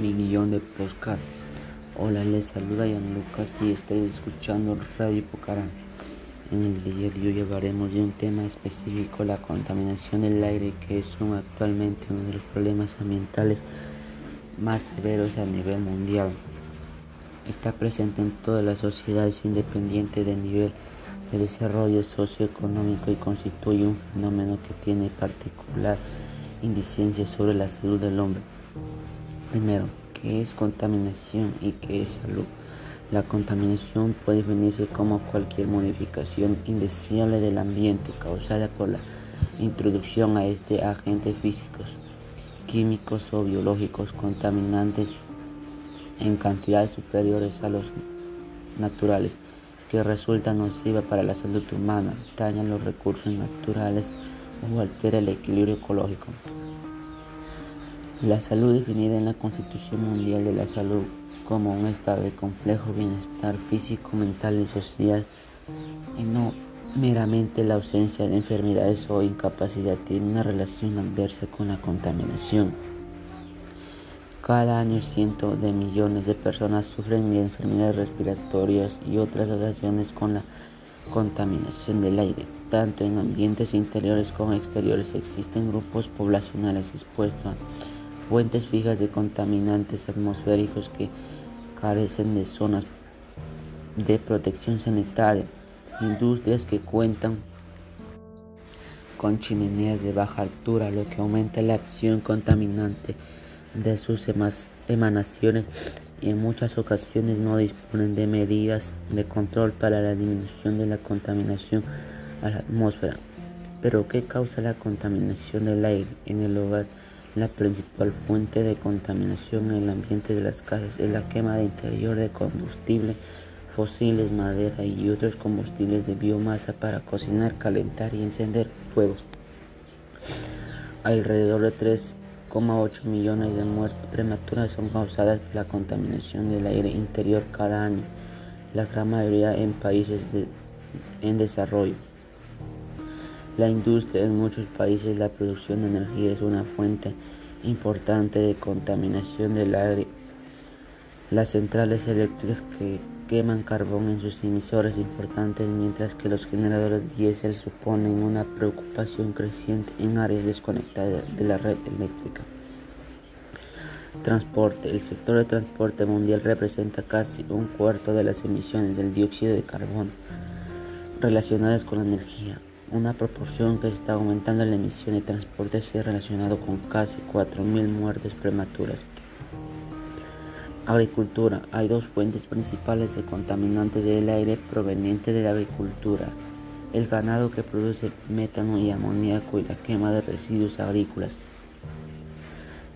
mi guion de podcast. Hola, les saluda Ian Lucas y estáis escuchando Radio Pocarán. En el día de hoy hablaremos de un tema específico, la contaminación del aire, que es actualmente uno de los problemas ambientales más severos a nivel mundial. Está presente en todas las sociedades independiente del nivel de desarrollo socioeconómico y constituye un fenómeno que tiene particular incidencia sobre la salud del hombre. Primero, ¿qué es contaminación y qué es salud? La contaminación puede definirse como cualquier modificación indeseable del ambiente causada por la introducción a este agentes físicos, químicos o biológicos contaminantes en cantidades superiores a los naturales que resultan nociva para la salud humana, dañan los recursos naturales o altera el equilibrio ecológico. La salud definida en la Constitución Mundial de la Salud como un estado de complejo bienestar físico, mental y social y no meramente la ausencia de enfermedades o incapacidad tiene una relación adversa con la contaminación. Cada año cientos de millones de personas sufren de enfermedades respiratorias y otras asociaciones con la contaminación del aire. Tanto en ambientes interiores como exteriores existen grupos poblacionales expuestos a fuentes fijas de contaminantes atmosféricos que carecen de zonas de protección sanitaria, industrias que cuentan con chimeneas de baja altura, lo que aumenta la acción contaminante de sus emanaciones y en muchas ocasiones no disponen de medidas de control para la disminución de la contaminación a la atmósfera. Pero ¿qué causa la contaminación del aire en el hogar? La principal fuente de contaminación en el ambiente de las casas es la quema de interior de combustible fósiles, madera y otros combustibles de biomasa para cocinar, calentar y encender fuegos. Alrededor de 3,8 millones de muertes prematuras son causadas por la contaminación del aire interior cada año, la gran mayoría en países en desarrollo. La industria en muchos países, la producción de energía es una fuente importante de contaminación del aire. Las centrales eléctricas que queman carbón en sus emisores importantes, mientras que los generadores diésel suponen una preocupación creciente en áreas desconectadas de la red eléctrica. Transporte. El sector de transporte mundial representa casi un cuarto de las emisiones del dióxido de carbono relacionadas con la energía una proporción que está aumentando la emisión de transporte se relacionado con casi 4.000 muertes prematuras. Agricultura. Hay dos fuentes principales de contaminantes del aire provenientes de la agricultura. El ganado que produce metano y amoníaco y la quema de residuos agrícolas.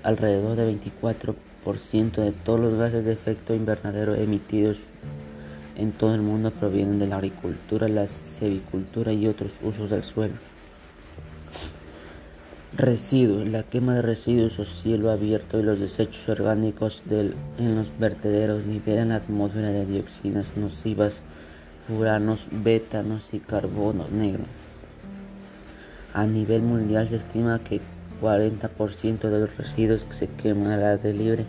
Alrededor del 24% de todos los gases de efecto invernadero emitidos en todo el mundo provienen de la agricultura, la cevicultura y otros usos del suelo. Residuos. La quema de residuos o cielo abierto y los desechos orgánicos en los vertederos liberan la atmósfera de dioxinas nocivas, furanos, bétanos y carbono negro. A nivel mundial se estima que 40% de los residuos se queman al aire libre,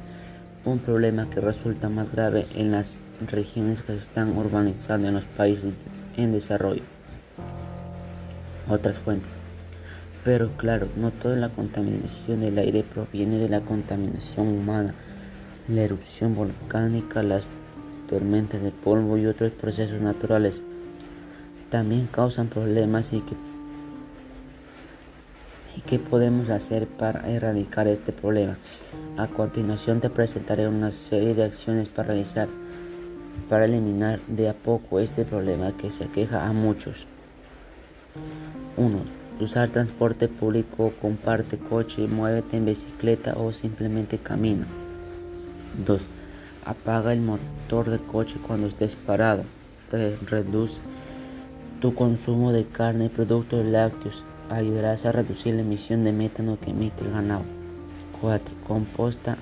un problema que resulta más grave en las regiones que se están urbanizando en los países en desarrollo. Otras fuentes. Pero claro, no toda la contaminación del aire proviene de la contaminación humana. La erupción volcánica, las tormentas de polvo y otros procesos naturales también causan problemas y que ¿Y qué podemos hacer para erradicar este problema? A continuación te presentaré una serie de acciones para realizar para eliminar de a poco este problema que se aqueja a muchos. 1. Usar transporte público, comparte coche, muévete en bicicleta o simplemente camina. 2. Apaga el motor de coche cuando estés parado. 3. Reduce tu consumo de carne y productos lácteos. Ayudarás a reducir la emisión de metano que emite el ganado. 4. Composta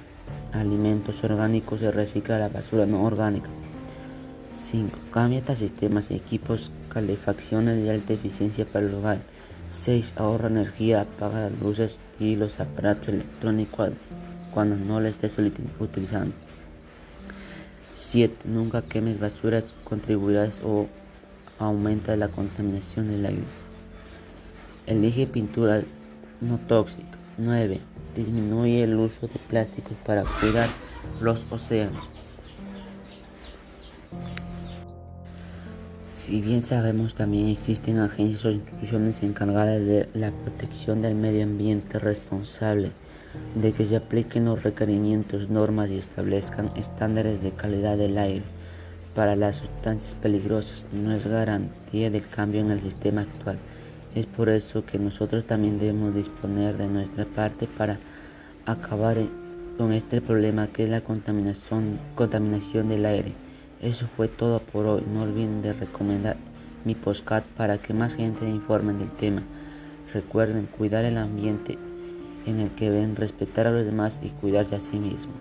alimentos orgánicos y recicla la basura no orgánica. 5. Cambia sistemas y equipos calefacciones de alta eficiencia para el hogar. 6. Ahorra energía, apaga las luces y los aparatos electrónicos cuando no la estés utilizando. 7. Nunca quemes basuras, contribuirás o aumenta la contaminación del aire. Elige pinturas no tóxicas. 9. Disminuye el uso de plásticos para cuidar los océanos. Si bien sabemos, también existen agencias o instituciones encargadas de la protección del medio ambiente responsable de que se apliquen los requerimientos, normas y establezcan estándares de calidad del aire para las sustancias peligrosas no es garantía del cambio en el sistema actual. Es por eso que nosotros también debemos disponer de nuestra parte para acabar con este problema que es la contaminación del aire. Eso fue todo por hoy. No olviden de recomendar mi postcard para que más gente informe del tema. Recuerden cuidar el ambiente en el que ven respetar a los demás y cuidarse a sí mismo.